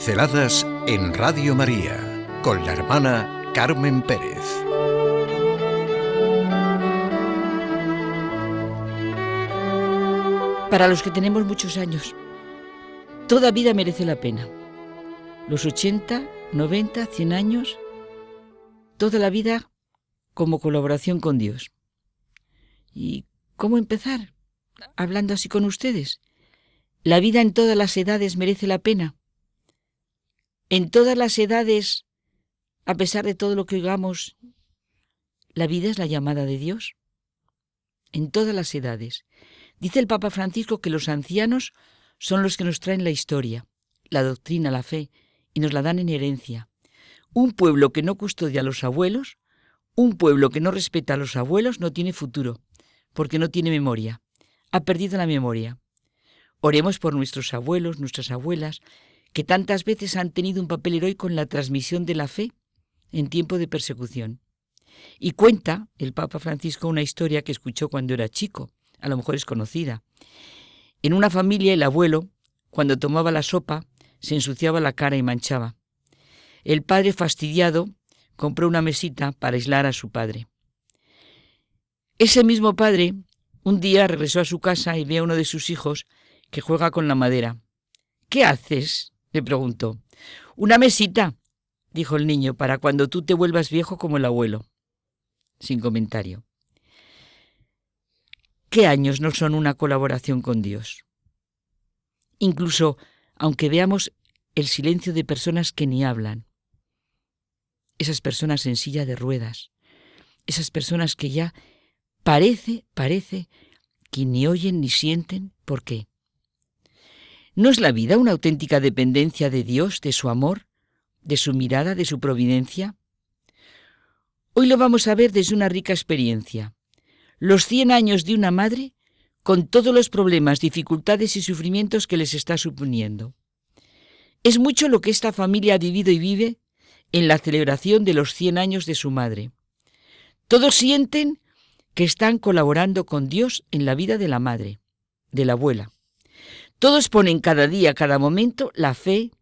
Pinceladas en Radio María con la hermana Carmen Pérez. Para los que tenemos muchos años, toda vida merece la pena. Los 80, 90, 100 años, toda la vida como colaboración con Dios. ¿Y cómo empezar? Hablando así con ustedes. La vida en todas las edades merece la pena. En todas las edades, a pesar de todo lo que oigamos, la vida es la llamada de Dios. En todas las edades. Dice el Papa Francisco que los ancianos son los que nos traen la historia, la doctrina, la fe, y nos la dan en herencia. Un pueblo que no custodia a los abuelos, un pueblo que no respeta a los abuelos no tiene futuro, porque no tiene memoria. Ha perdido la memoria. Oremos por nuestros abuelos, nuestras abuelas, que tantas veces han tenido un papel heroico en la transmisión de la fe en tiempo de persecución. Y cuenta el Papa Francisco una historia que escuchó cuando era chico, a lo mejor es conocida. En una familia el abuelo, cuando tomaba la sopa, se ensuciaba la cara y manchaba. El padre, fastidiado, compró una mesita para aislar a su padre. Ese mismo padre un día regresó a su casa y ve a uno de sus hijos que juega con la madera. ¿Qué haces? Le preguntó. Una mesita, dijo el niño, para cuando tú te vuelvas viejo como el abuelo. Sin comentario. ¿Qué años no son una colaboración con Dios? Incluso aunque veamos el silencio de personas que ni hablan, esas personas en silla de ruedas, esas personas que ya parece, parece que ni oyen ni sienten, ¿por qué? ¿No es la vida una auténtica dependencia de Dios, de su amor, de su mirada, de su providencia? Hoy lo vamos a ver desde una rica experiencia. Los cien años de una madre con todos los problemas, dificultades y sufrimientos que les está suponiendo. Es mucho lo que esta familia ha vivido y vive en la celebración de los cien años de su madre. Todos sienten que están colaborando con Dios en la vida de la madre, de la abuela. Todos ponen cada día, cada momento, la fe,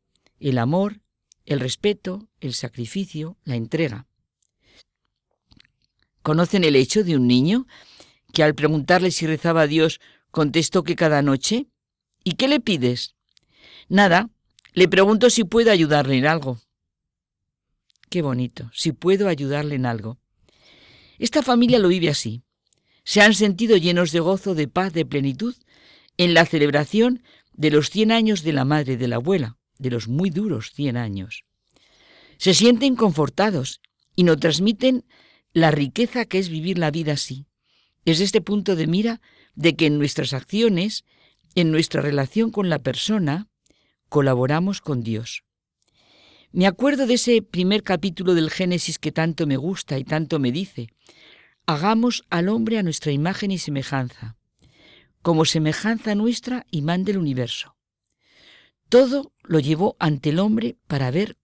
el amor, el respeto, el sacrificio, la entrega. ¿Conocen el hecho de un niño que al preguntarle si rezaba a Dios contestó que cada noche? ¿Y qué le pides? Nada, le pregunto si puedo ayudarle en algo. Qué bonito, si puedo ayudarle en algo. Esta familia lo vive así. Se han sentido llenos de gozo, de paz, de plenitud, en la celebración de los 100 años de la madre de la abuela, de los muy duros 100 años. Se sienten confortados y nos transmiten la riqueza que es vivir la vida así. Es este punto de mira de que en nuestras acciones, en nuestra relación con la persona, colaboramos con Dios. Me acuerdo de ese primer capítulo del Génesis que tanto me gusta y tanto me dice, hagamos al hombre a nuestra imagen y semejanza como semejanza nuestra imán del universo. Todo lo llevó ante el hombre para ver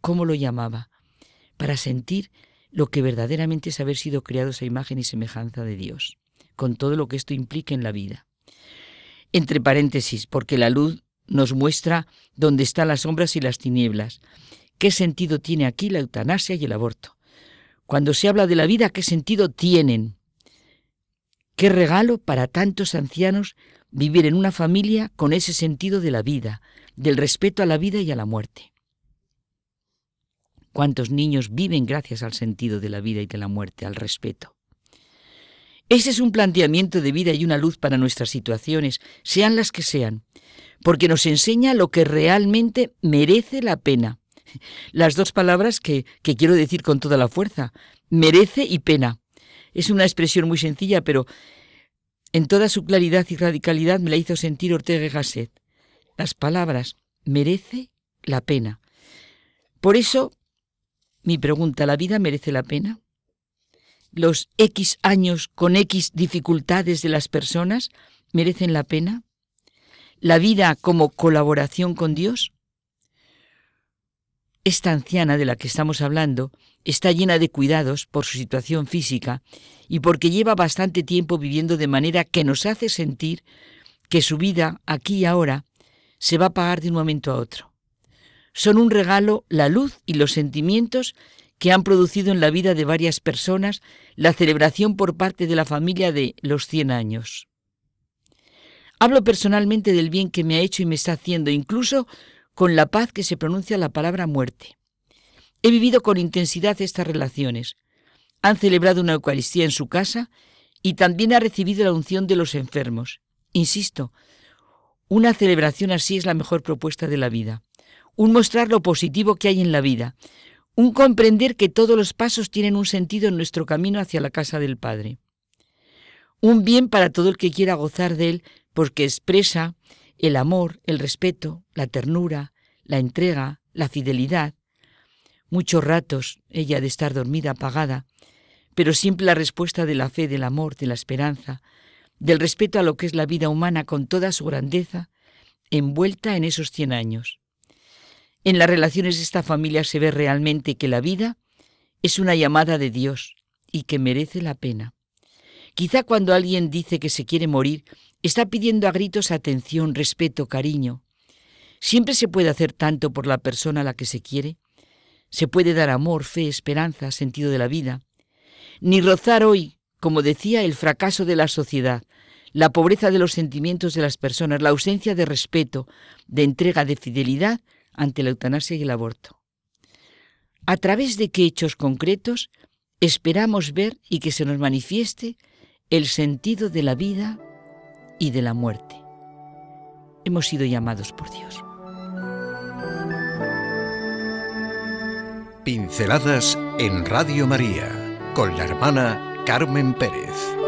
cómo lo llamaba, para sentir lo que verdaderamente es haber sido creado esa imagen y semejanza de Dios, con todo lo que esto implica en la vida. Entre paréntesis, porque la luz nos muestra dónde están las sombras y las tinieblas. ¿Qué sentido tiene aquí la eutanasia y el aborto? Cuando se habla de la vida, ¿qué sentido tienen? Qué regalo para tantos ancianos vivir en una familia con ese sentido de la vida, del respeto a la vida y a la muerte. Cuántos niños viven gracias al sentido de la vida y de la muerte, al respeto. Ese es un planteamiento de vida y una luz para nuestras situaciones, sean las que sean, porque nos enseña lo que realmente merece la pena. Las dos palabras que, que quiero decir con toda la fuerza, merece y pena. Es una expresión muy sencilla, pero en toda su claridad y radicalidad me la hizo sentir Ortega Gasset. Las palabras merece la pena. Por eso, mi pregunta, ¿la vida merece la pena? ¿Los X años con X dificultades de las personas merecen la pena? ¿La vida como colaboración con Dios? Esta anciana de la que estamos hablando está llena de cuidados por su situación física y porque lleva bastante tiempo viviendo de manera que nos hace sentir que su vida aquí y ahora se va a pagar de un momento a otro. son un regalo la luz y los sentimientos que han producido en la vida de varias personas la celebración por parte de la familia de los 100 años. Hablo personalmente del bien que me ha hecho y me está haciendo, incluso con la paz que se pronuncia la palabra muerte. He vivido con intensidad estas relaciones. Han celebrado una Eucaristía en su casa y también ha recibido la unción de los enfermos. Insisto, una celebración así es la mejor propuesta de la vida. Un mostrar lo positivo que hay en la vida. Un comprender que todos los pasos tienen un sentido en nuestro camino hacia la casa del Padre. Un bien para todo el que quiera gozar de él porque expresa el amor, el respeto, la ternura, la entrega, la fidelidad. Muchos ratos ella de estar dormida apagada, pero siempre la respuesta de la fe, del amor, de la esperanza, del respeto a lo que es la vida humana con toda su grandeza, envuelta en esos cien años. En las relaciones de esta familia se ve realmente que la vida es una llamada de Dios y que merece la pena. Quizá cuando alguien dice que se quiere morir, está pidiendo a gritos atención, respeto, cariño. Siempre se puede hacer tanto por la persona a la que se quiere. Se puede dar amor, fe, esperanza, sentido de la vida. Ni rozar hoy, como decía, el fracaso de la sociedad, la pobreza de los sentimientos de las personas, la ausencia de respeto, de entrega, de fidelidad ante la eutanasia y el aborto. ¿A través de qué hechos concretos esperamos ver y que se nos manifieste el sentido de la vida y de la muerte? Hemos sido llamados por Dios. Pinceladas en Radio María con la hermana Carmen Pérez.